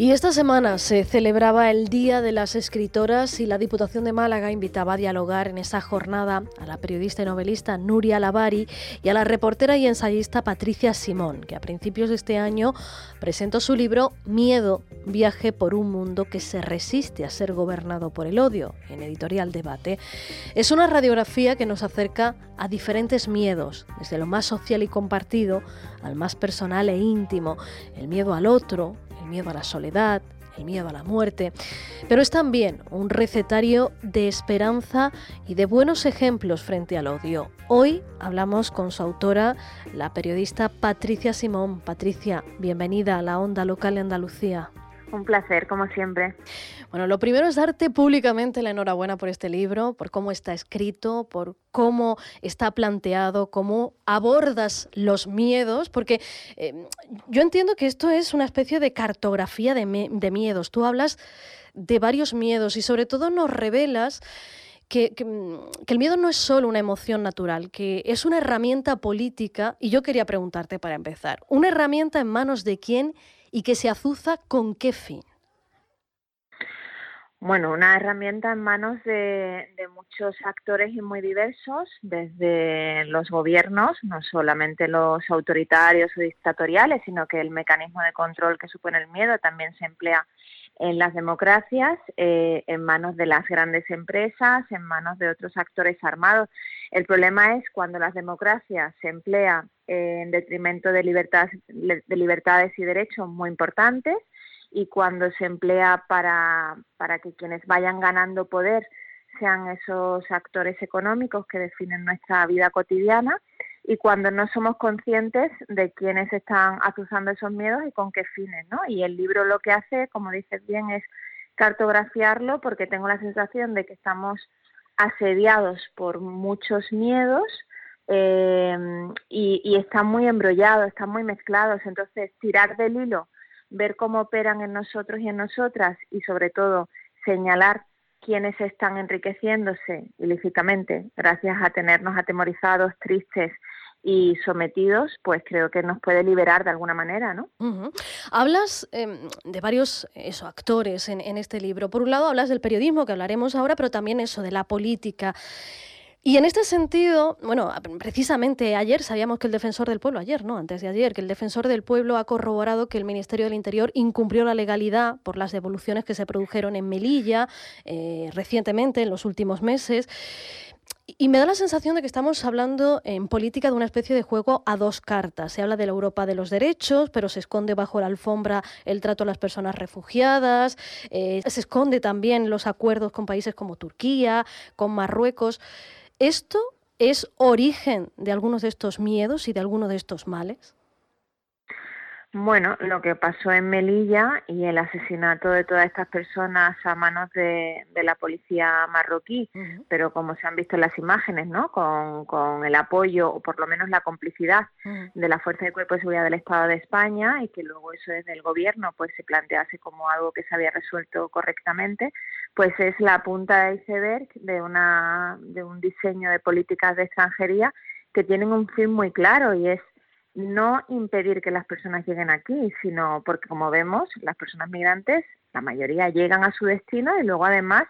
Y esta semana se celebraba el Día de las Escritoras y la Diputación de Málaga invitaba a dialogar en esa jornada a la periodista y novelista Nuria Lavari y a la reportera y ensayista Patricia Simón, que a principios de este año presentó su libro Miedo, viaje por un mundo que se resiste a ser gobernado por el odio, en editorial Debate. Es una radiografía que nos acerca a diferentes miedos, desde lo más social y compartido al más personal e íntimo, el miedo al otro, miedo a la soledad, el miedo a la muerte, pero es también un recetario de esperanza y de buenos ejemplos frente al odio. Hoy hablamos con su autora, la periodista Patricia Simón. Patricia, bienvenida a la onda local de Andalucía. Un placer, como siempre. Bueno, lo primero es darte públicamente la enhorabuena por este libro, por cómo está escrito, por cómo está planteado, cómo abordas los miedos, porque eh, yo entiendo que esto es una especie de cartografía de, miedos. Tú hablas de varios miedos y sobre todo nos revelas que, que, el miedo no es solo una emoción natural, que es una herramienta política, y yo quería preguntarte para empezar, ¿una herramienta en manos de quién y que se azuza con qué fin? Bueno, una herramienta en manos de, muchos actores y muy diversos, desde los gobiernos, no solamente los autoritarios o dictatoriales, sino que el mecanismo de control que supone el miedo también se emplea en las democracias, eh, en manos de las grandes empresas, en manos de otros actores armados. El problema es cuando las democracias se emplea en detrimento de, de libertades y derechos muy importantes y cuando se emplea para, para que quienes vayan ganando poder sean esos actores económicos que definen nuestra vida cotidiana y cuando no somos conscientes de quiénes están azuzando esos miedos y con qué fines, ¿no? Y el libro lo que hace, como dices bien, es cartografiarlo porque tengo la sensación de que estamos asediados por muchos miedos eh, y, y están muy embrollados, están muy mezclados. Entonces, tirar del hilo ver cómo operan en nosotros y en nosotras y sobre todo señalar quiénes están enriqueciéndose ilícitamente gracias a tenernos atemorizados, tristes y sometidos, pues creo que nos puede liberar de alguna manera, ¿no? Hablas em, de varios eso, actores en, en este libro. Por un lado hablas del periodismo, que hablaremos ahora, pero también eso de la política. Y en este sentido, bueno, precisamente ayer sabíamos que el defensor del pueblo, ayer, no, antes de ayer, que el defensor del pueblo ha corroborado que el Ministerio del Interior incumplió la legalidad por las devoluciones que se produjeron en Melilla eh, recientemente, en los últimos meses. Y me da la sensación de que estamos hablando en política de una especie de juego a dos cartas. Se habla de la Europa de los derechos, pero se esconde bajo la alfombra el trato a las personas refugiadas, eh, se esconde también los acuerdos con países como Turquía, con Marruecos. ¿Esto es origen de algunos de estos miedos y de algunos de estos males? Bueno, lo que pasó en Melilla y el asesinato de todas estas personas a manos de, la policía marroquí, pero como se han visto en las imágenes, ¿no? Con, el apoyo o por lo menos la complicidad de la Fuerza de Cuerpo de Seguridad del Estado de España y que luego eso desde el gobierno pues se plantease como algo que se había resuelto correctamente, pues es la punta de iceberg de, una, de un diseño de políticas de extranjería que tienen un fin muy claro y es no impedir que las personas lleguen aquí, sino porque como vemos, las personas migrantes, la mayoría llegan a su destino y luego además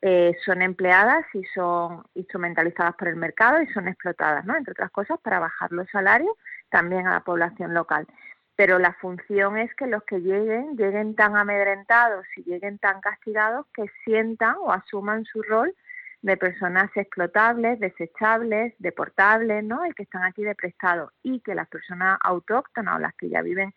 eh, son empleadas y son instrumentalizadas por el mercado y son explotadas, ¿no? Entre otras cosas, para bajar los salarios también a la población local. Pero la función es que los que lleguen, lleguen tan amedrentados y lleguen tan castigados que sientan o asuman su rol de personas explotables, desechables, deportables, ¿no? Y que están aquí de prestado y que las personas autóctonas o las que ya viven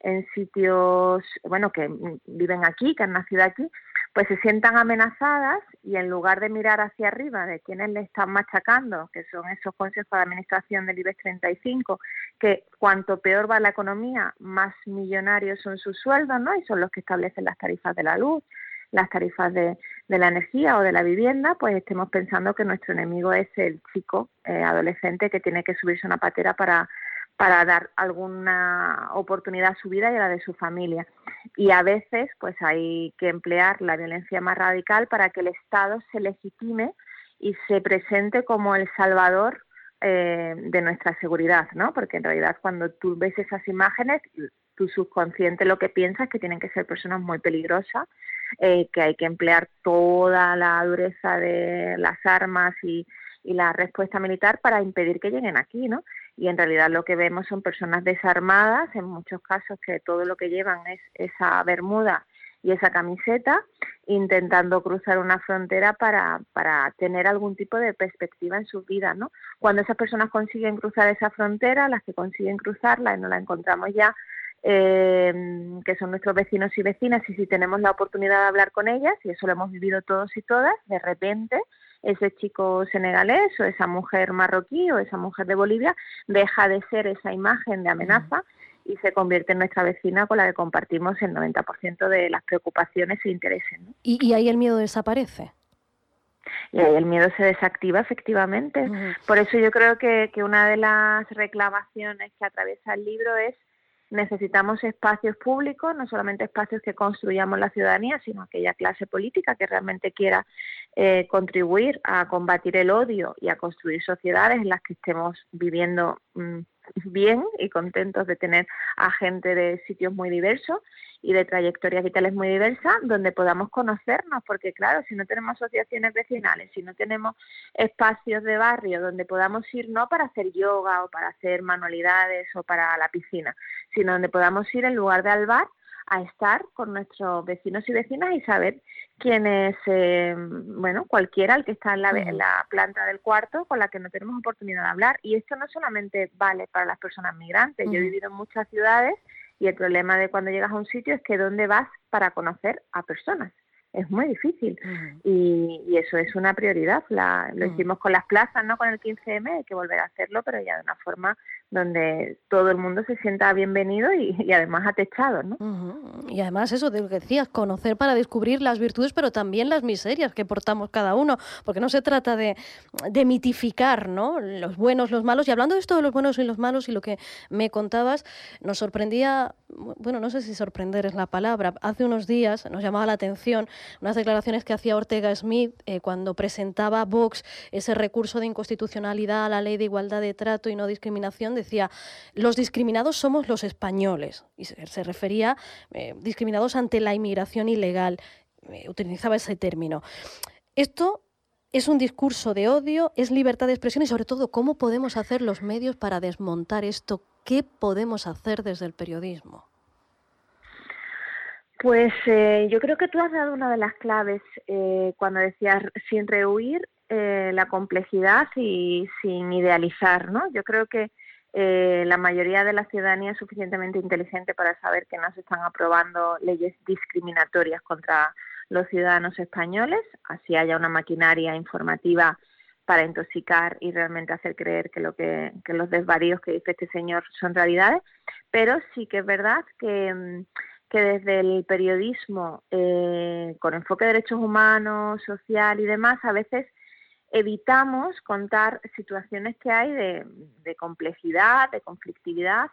en sitios, bueno, que viven aquí, que han nacido aquí, pues se sientan amenazadas y en lugar de mirar hacia arriba de quienes le están machacando, que son esos consejos de administración del IBEX 35, que cuanto peor va la economía, más millonarios son sus sueldos, ¿no? Y son los que establecen las tarifas de la luz, las tarifas de, de la energía o de la vivienda, pues estemos pensando que nuestro enemigo es el chico eh, adolescente que tiene que subirse una patera para, para dar alguna oportunidad a su vida y a la de su familia. Y a veces, pues hay que emplear la violencia más radical para que el Estado se legitime y se presente como el salvador eh, de nuestra seguridad, ¿no? Porque en realidad cuando tú ves esas imágenes, tu subconsciente lo que piensa es que tienen que ser personas muy peligrosas, eh, que hay que emplear toda la dureza de las armas y, la respuesta militar para impedir que lleguen aquí, ¿no? Y en realidad lo que vemos son personas desarmadas, en muchos casos que todo lo que llevan es esa bermuda y esa camiseta, intentando cruzar una frontera para, para tener algún tipo de perspectiva en su vida, ¿no? Cuando esas personas consiguen cruzar esa frontera, las que consiguen cruzarla y no la encontramos ya, eh, que son nuestros vecinos y vecinas, y si tenemos la oportunidad de hablar con ellas, y eso lo hemos vivido todos y todas, de repente ese chico senegalés o esa mujer marroquí o esa mujer de Bolivia deja de ser esa imagen de amenaza y se convierte en nuestra vecina con la que compartimos el 90% de las preocupaciones e intereses. ¿Y, ahí el miedo desaparece? y ahí el miedo se desactiva efectivamente. Por eso yo creo que, que, una de las reclamaciones que atraviesa el libro es necesitamos espacios públicos, no solamente espacios que construyamos la ciudadanía, sino aquella clase política que realmente quiera eh, contribuir a combatir el odio y a construir sociedades en las que estemos viviendo mm, bien y contentos de tener a gente de sitios muy diversos y de trayectorias vitales muy diversas donde podamos conocernos, porque claro, si no tenemos asociaciones vecinales, si no tenemos espacios de barrio donde podamos ir no para hacer yoga o para hacer manualidades o para la piscina, sino donde podamos ir en lugar de al bar a estar con nuestros vecinos y vecinas y saber quién es, eh, bueno, cualquiera el que está en la, en la, planta del cuarto con la que no tenemos oportunidad de hablar. Y esto no solamente vale para las personas migrantes. Yo he vivido en muchas ciudades y el problema de cuando llegas a un sitio es que dónde vas para conocer a personas es muy difícil y, y, eso es una prioridad. La, lo hicimos con las plazas, no con el 15M, hay que volver a hacerlo, pero ya de una forma donde todo el mundo se sienta bienvenido y, además atechado, ¿no? Y además eso de lo que decías, conocer para descubrir las virtudes, pero también las miserias que portamos cada uno, porque no se trata de, de mitificar, ¿no? Los buenos, los malos. Y hablando de esto de los buenos y los malos y lo que me contabas, nos sorprendía, bueno, no sé si sorprender es la palabra, hace unos días nos llamaba la atención unas declaraciones que hacía Ortega Smith eh, cuando presentaba Vox ese recurso de inconstitucionalidad a la ley de igualdad de trato y no discriminación decía, los discriminados somos los españoles, y se, refería eh, discriminados ante la inmigración ilegal, eh, utilizaba ese término. Esto es un discurso de odio, es libertad de expresión y sobre todo cómo podemos hacer los medios para desmontar esto, qué podemos hacer desde el periodismo. Pues eh, yo creo que tú has dado una de las claves cuando decías sin rehuir la complejidad y sin idealizar, ¿no? Yo creo que eh, la mayoría de la ciudadanía es suficientemente inteligente para saber que no se están aprobando leyes discriminatorias contra los ciudadanos españoles, así haya una maquinaria informativa para intoxicar y realmente hacer creer que lo que, los desvaríos que dice este señor son realidades, pero sí que es verdad que, mm, que desde el periodismo eh, con enfoque de derechos humanos, social y demás, a veces evitamos contar situaciones que hay de, complejidad, de conflictividad,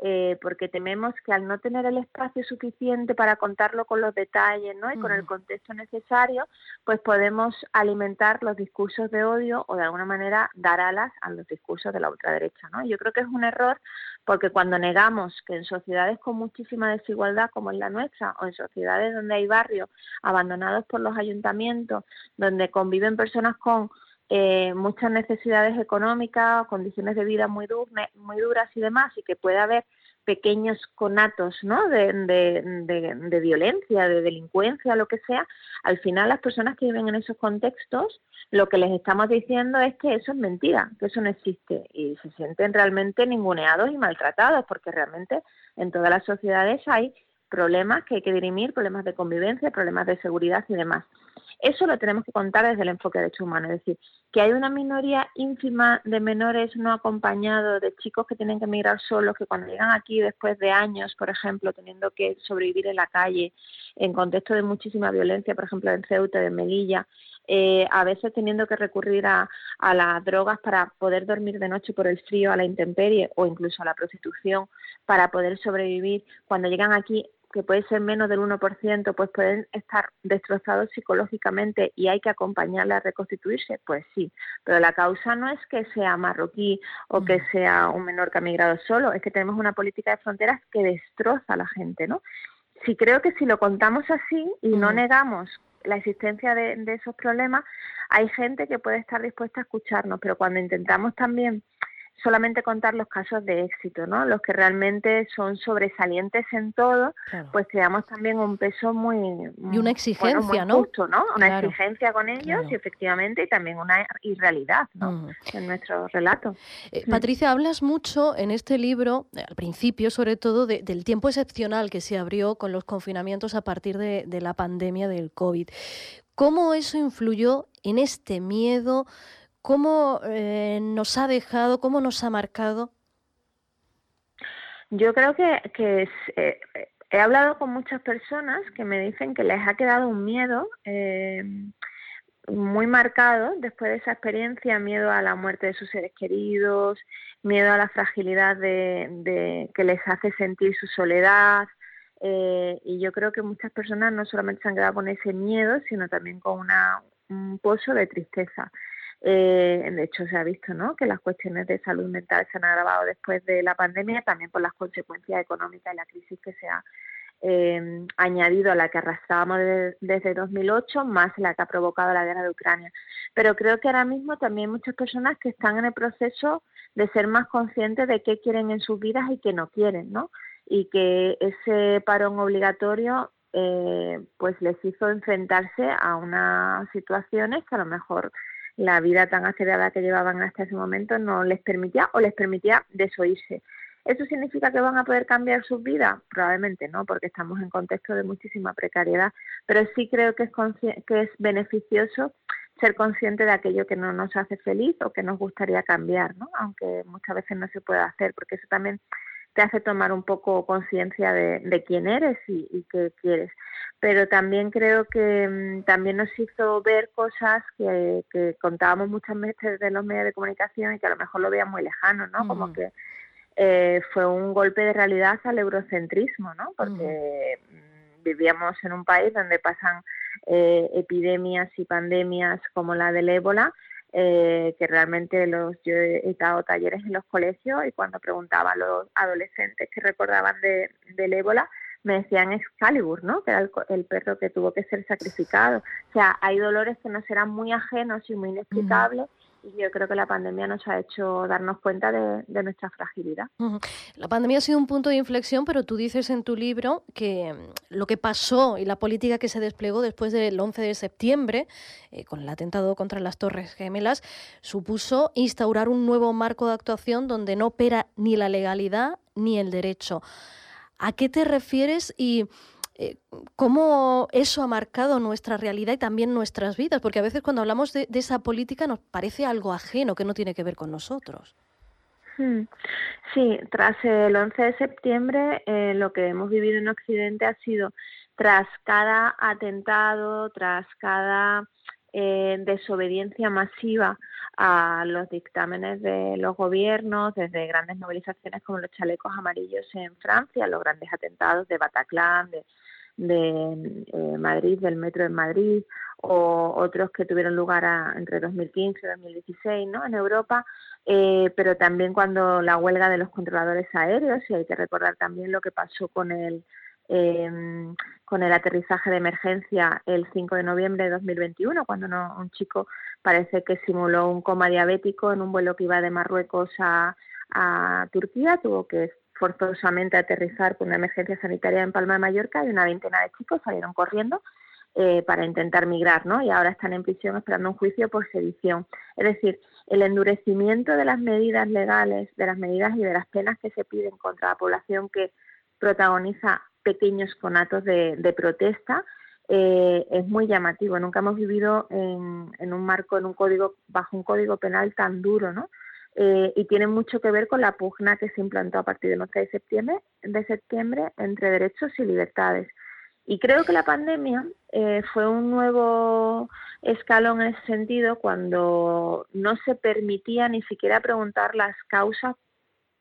eh, porque tememos que al no tener el espacio suficiente para contarlo con los detalles ¿no? y con el contexto necesario, pues podemos alimentar los discursos de odio o de alguna manera dar alas a los discursos de la ultraderecha. ¿no? Yo creo que es un error porque cuando negamos que en sociedades con muchísima desigualdad como es la nuestra o en sociedades donde hay barrios abandonados por los ayuntamientos, donde conviven personas con eh, muchas necesidades económicas, condiciones de vida muy, duras y demás, y que puede haber pequeños conatos ¿no? de, de, violencia, de delincuencia, lo que sea, al final las personas que viven en esos contextos, lo que les estamos diciendo es que eso es mentira, que eso no existe, y se sienten realmente ninguneados y maltratados, porque realmente en todas las sociedades hay problemas que hay que dirimir, problemas de convivencia, problemas de seguridad y demás. Eso lo tenemos que contar desde el enfoque de derechos humanos, es decir, que hay una minoría ínfima de menores no acompañados, de chicos que tienen que emigrar solos, que cuando llegan aquí después de años, por ejemplo, teniendo que sobrevivir en la calle, en contexto de muchísima violencia, por ejemplo, en Ceuta, en Melilla, eh, a veces teniendo que recurrir a, a, las drogas para poder dormir de noche por el frío, a la intemperie o incluso a la prostitución para poder sobrevivir. Cuando llegan aquí que puede ser menos del 1%, pues pueden estar destrozados psicológicamente y hay que acompañarle a reconstituirse, pues sí, pero la causa no es que sea marroquí o que sea un menor que ha migrado solo, es que tenemos una política de fronteras que destroza a la gente, ¿no? Sí creo que si lo contamos así y no negamos la existencia de esos problemas, hay gente que puede estar dispuesta a escucharnos, pero cuando intentamos también solamente contar los casos de éxito, ¿no? Los que realmente son sobresalientes en todo, pues creamos también un peso muy y una exigencia, ¿no? Justo, ¿no? Una exigencia con ellos y efectivamente y también una irrealidad, ¿no? En nuestro relato. Eh, Patricia, hablas mucho en este libro, eh, al principio sobre todo, del tiempo excepcional que se abrió con los confinamientos a partir de, de la pandemia del COVID. ¿Cómo eso influyó en este miedo? ¿Cómo eh, nos ha dejado, cómo nos ha marcado? Yo creo que, eh, he hablado con muchas personas que me dicen que les ha quedado un miedo eh, muy marcado después de esa experiencia, miedo a la muerte de sus seres queridos, miedo a la fragilidad de, que les hace sentir su soledad. y yo creo que muchas personas no solamente se han quedado con ese miedo, sino también con una, un pozo de tristeza. Eh, de hecho, se ha visto ¿no? que las cuestiones de salud mental se han agravado después de la pandemia, también por las consecuencias económicas y la crisis que se ha eh, añadido a la que arrastrábamos desde 2008, más la que ha provocado la guerra de Ucrania. Pero creo que ahora mismo también hay muchas personas que están en el proceso de ser más conscientes de qué quieren en sus vidas y qué no quieren, ¿no? Y que ese parón obligatorio eh, pues les hizo enfrentarse a unas situaciones que a lo mejor la vida tan acelerada que llevaban hasta ese momento no les permitía o les permitía desoírse. ¿Eso significa que van a poder cambiar sus vidas? Probablemente no, porque estamos en contexto de muchísima precariedad, pero sí creo que es, que es beneficioso ser consciente de aquello que no nos hace feliz o que nos gustaría cambiar, ¿no? aunque muchas veces no se puede hacer, porque eso también te hace tomar un poco conciencia de, quién eres y, y qué quieres pero también creo que mm, también nos hizo ver cosas que, contábamos muchas veces de los medios de comunicación y que a lo mejor lo veían muy lejano, ¿no? Como que eh, fue un golpe de realidad al eurocentrismo, ¿no? Porque mm, vivíamos en un país donde pasan eh, epidemias y pandemias como la del ébola, eh, que realmente los yo he dado talleres en los colegios y cuando preguntaba a los adolescentes que recordaban de, del ébola, me decían Excalibur, ¿no? Que era el, perro que tuvo que ser sacrificado. O sea, hay dolores que nos eran muy ajenos y muy inexplicables. Yo creo que la pandemia nos ha hecho darnos cuenta de, nuestra fragilidad. La pandemia ha sido un punto de inflexión, pero tú dices en tu libro que mm, lo que pasó y la política que se desplegó después del 11 de septiembre, eh, con el atentado contra las Torres Gemelas, supuso instaurar un nuevo marco de actuación donde no opera ni la legalidad ni el derecho. ¿A qué te refieres y eh, cómo eso ha marcado nuestra realidad y también nuestras vidas? Porque a veces cuando hablamos de, esa política nos parece algo ajeno que no tiene que ver con nosotros. Hmm. Sí, tras el 11 de septiembre eh, lo que hemos vivido en Occidente ha sido tras cada atentado, tras cada eh, desobediencia masiva a los dictámenes de los gobiernos, desde grandes movilizaciones como los chalecos amarillos en Francia, los grandes atentados de Bataclan, de, eh, Madrid, del metro de Madrid, o otros que tuvieron lugar entre 2015 y 2016 ¿no? en Europa, eh, pero también cuando la huelga de los controladores aéreos, y hay que recordar también lo que pasó con el eh, con el aterrizaje de emergencia el 5 de noviembre de 2021, cuando un chico parece que simuló un coma diabético en un vuelo que iba de Marruecos a, Turquía, tuvo que forzosamente aterrizar con una emergencia sanitaria en Palma de Mallorca y una veintena de chicos salieron corriendo eh, para intentar migrar, ¿no? Y ahora están en prisión esperando un juicio por sedición. Es decir, el endurecimiento de las medidas legales, de las medidas y de las penas que se piden contra la población que protagoniza pequeños conatos de, de protesta, eh, es muy llamativo. Nunca hemos vivido en, un marco, en un código, bajo un código penal tan duro, ¿no? Eh, y tiene mucho que ver con la pugna que se implantó a partir del 11 de septiembre, de septiembre entre derechos y libertades. Y creo que la pandemia eh, fue un nuevo escalón en ese sentido cuando no se permitía ni siquiera preguntar las causas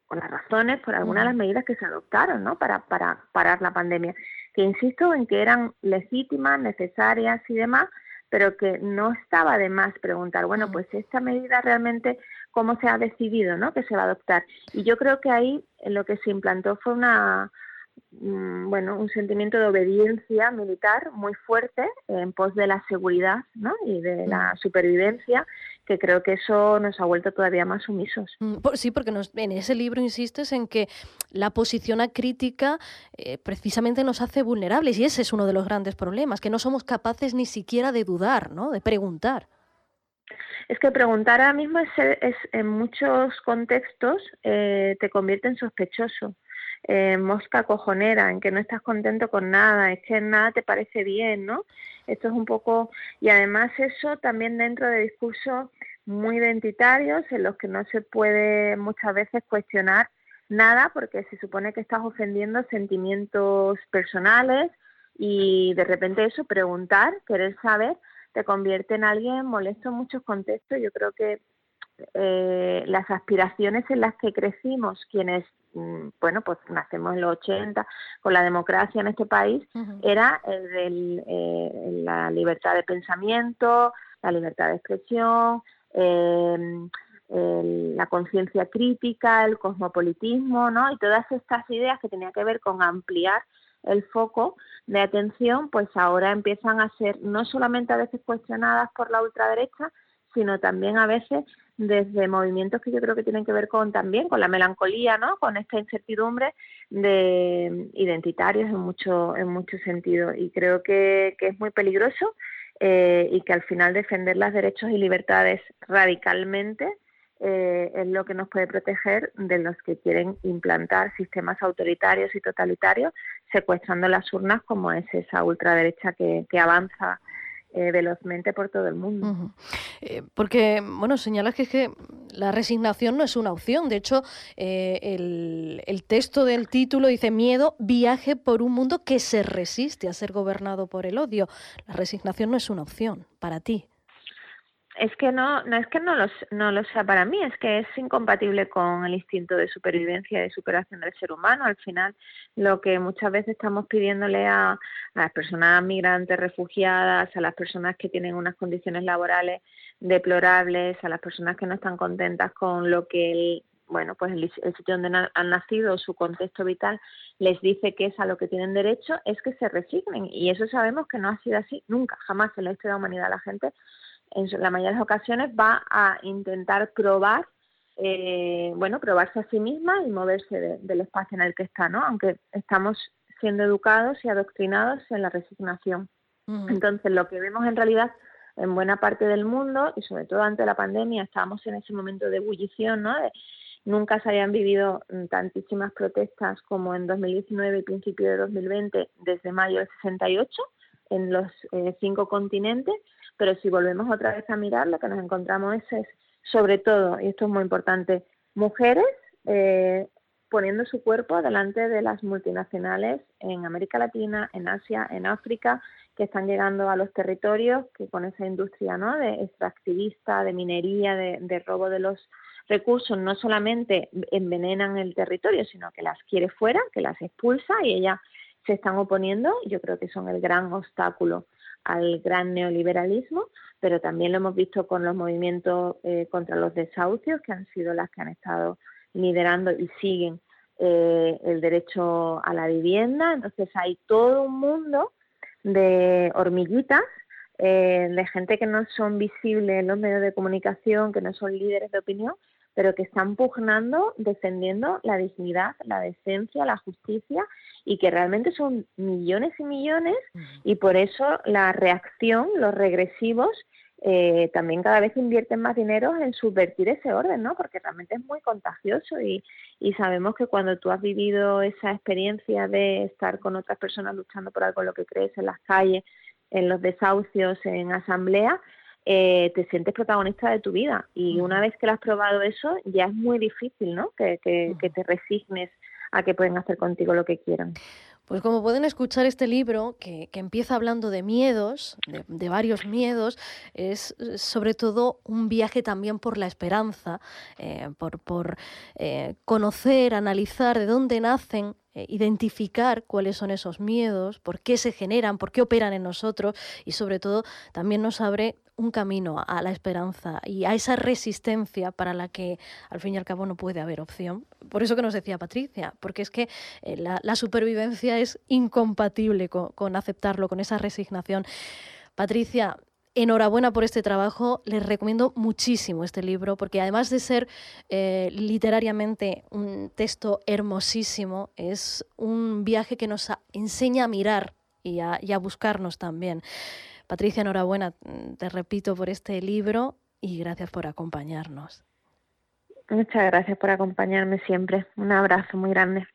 por las razones, por algunas de las medidas que se adoptaron, ¿no? Para, para parar la pandemia. Que insisto en que eran legítimas, necesarias y demás, pero que no estaba de más preguntar, bueno, pues esta medida realmente, ¿cómo se ha decidido, ¿no? Que se va a adoptar. Y yo creo que ahí lo que se implantó fue una, Mm, bueno, un sentimiento de obediencia militar muy fuerte en pos de la seguridad ¿no? y de la supervivencia, que creo que eso nos ha vuelto todavía más sumisos. Mm, sí, porque en ese libro insistes en que la posición acrítica eh, precisamente nos hace vulnerables y ese es uno de los grandes problemas, que no somos capaces ni siquiera de dudar, ¿no? de preguntar. Es que preguntar ahora mismo es, en muchos contextos eh, te convierte en sospechoso eh, mosca cojonera, en que no estás contento con nada, es que nada te parece bien, ¿no? Esto es un poco, y además eso también dentro de discursos muy identitarios en los que no se puede muchas veces cuestionar nada porque se supone que estás ofendiendo sentimientos personales y de repente eso, preguntar, querer saber, te convierte en alguien molesto en muchos contextos. Yo creo que eh, las aspiraciones en las que crecimos, quienes bueno, pues nacemos en los 80 con la democracia en este país, era el eh, la libertad de pensamiento, la libertad de expresión, em, la conciencia crítica, el cosmopolitismo, ¿no? Y todas estas ideas que tenían que ver con ampliar el foco de atención, pues ahora empiezan a ser no solamente a veces cuestionadas por la ultraderecha, sino también a veces desde movimientos que yo creo que tienen que ver con también con la melancolía, ¿no? Con esta incertidumbre de identitarios en mucho en mucho sentido y creo que, es muy peligroso eh, y que al final defender los derechos y libertades radicalmente eh, es lo que nos puede proteger de los que quieren implantar sistemas autoritarios y totalitarios secuestrando las urnas como es esa ultraderecha que, que avanza eh, velozmente por todo el mundo. Eh, porque, bueno, señalas que, es que la resignación no es una opción. De hecho, eh, el, texto del título dice miedo, viaje por un mundo que se resiste a ser gobernado por el odio. La resignación no es una opción para ti es que no, no es que no, los, no lo sea para mí, es que es incompatible con el instinto de supervivencia y de superación del ser humano. Al final, lo que muchas veces estamos pidiéndole a, a, las personas migrantes, refugiadas, a las personas que tienen unas condiciones laborales deplorables, a las personas que no están contentas con lo que el, bueno, pues el, sitio donde han nacido, su contexto vital, les dice que es a lo que tienen derecho, es que se resignen. Y eso sabemos que no ha sido así nunca, jamás en la historia de la humanidad. La gente en la mayoría de las ocasiones va a intentar probar, eh, bueno, probarse a sí misma y moverse del espacio en el que está, ¿no? Aunque estamos siendo educados y adoctrinados en la resignación. Entonces, lo que vemos en realidad en buena parte del mundo, y sobre todo ante la pandemia, estábamos en ese momento de ebullición, ¿no? nunca se habían vivido tantísimas protestas como en 2019 y principio de 2020, desde mayo del 68, en los eh, cinco continentes, pero si volvemos otra vez a mirar, lo que nos encontramos es, sobre todo, y esto es muy importante, mujeres eh, poniendo su cuerpo delante de las multinacionales en América Latina, en Asia, en África, que están llegando a los territorios, que con esa industria ¿no? de extractivista, de minería, de, de robo de los recursos, no solamente envenenan el territorio, sino que las quiere fuera, que las expulsa y ellas se están oponiendo. Yo creo que son el gran obstáculo al gran neoliberalismo, pero también lo hemos visto con los movimientos eh, contra los desahucios, que han sido las que han estado liderando y siguen eh, el derecho a la vivienda. Entonces hay todo un mundo de hormiguitas, eh, de gente que no son visibles en los medios de comunicación, que no son líderes de opinión, pero que están pugnando, defendiendo la dignidad, la decencia, la justicia y que realmente son millones y millones y por eso la reacción, los regresivos, eh, también cada vez invierten más dinero en subvertir ese orden, ¿no? Porque realmente es muy contagioso y, y sabemos que cuando tú has vivido esa experiencia de estar con otras personas luchando por algo lo que crees en las calles, en los desahucios, en asamblea, eh, te sientes protagonista de tu vida. Y una vez que lo has probado eso, ya es muy difícil, ¿no? Que, que, te resignes a que pueden hacer contigo lo que quieran. Pues como pueden escuchar este libro, que, empieza hablando de miedos, de, varios miedos, es sobre todo un viaje también por la esperanza, eh, por, por eh, conocer, analizar de dónde nacen identificar cuáles son esos miedos, por qué se generan, por qué operan en nosotros y sobre todo también nos abre un camino a la esperanza y a esa resistencia para la que al fin y al cabo no puede haber opción. Por eso que nos decía Patricia, porque es que eh, la, supervivencia es incompatible con, aceptarlo, con esa resignación. Patricia, enhorabuena por este trabajo. Les recomiendo muchísimo este libro porque además de ser eh, literariamente un texto hermosísimo, es un viaje que nos enseña a mirar y a buscarnos también. Patricia, enhorabuena, mm, te repito, por este libro y gracias por acompañarnos. Muchas gracias por acompañarme siempre. Un abrazo muy grande.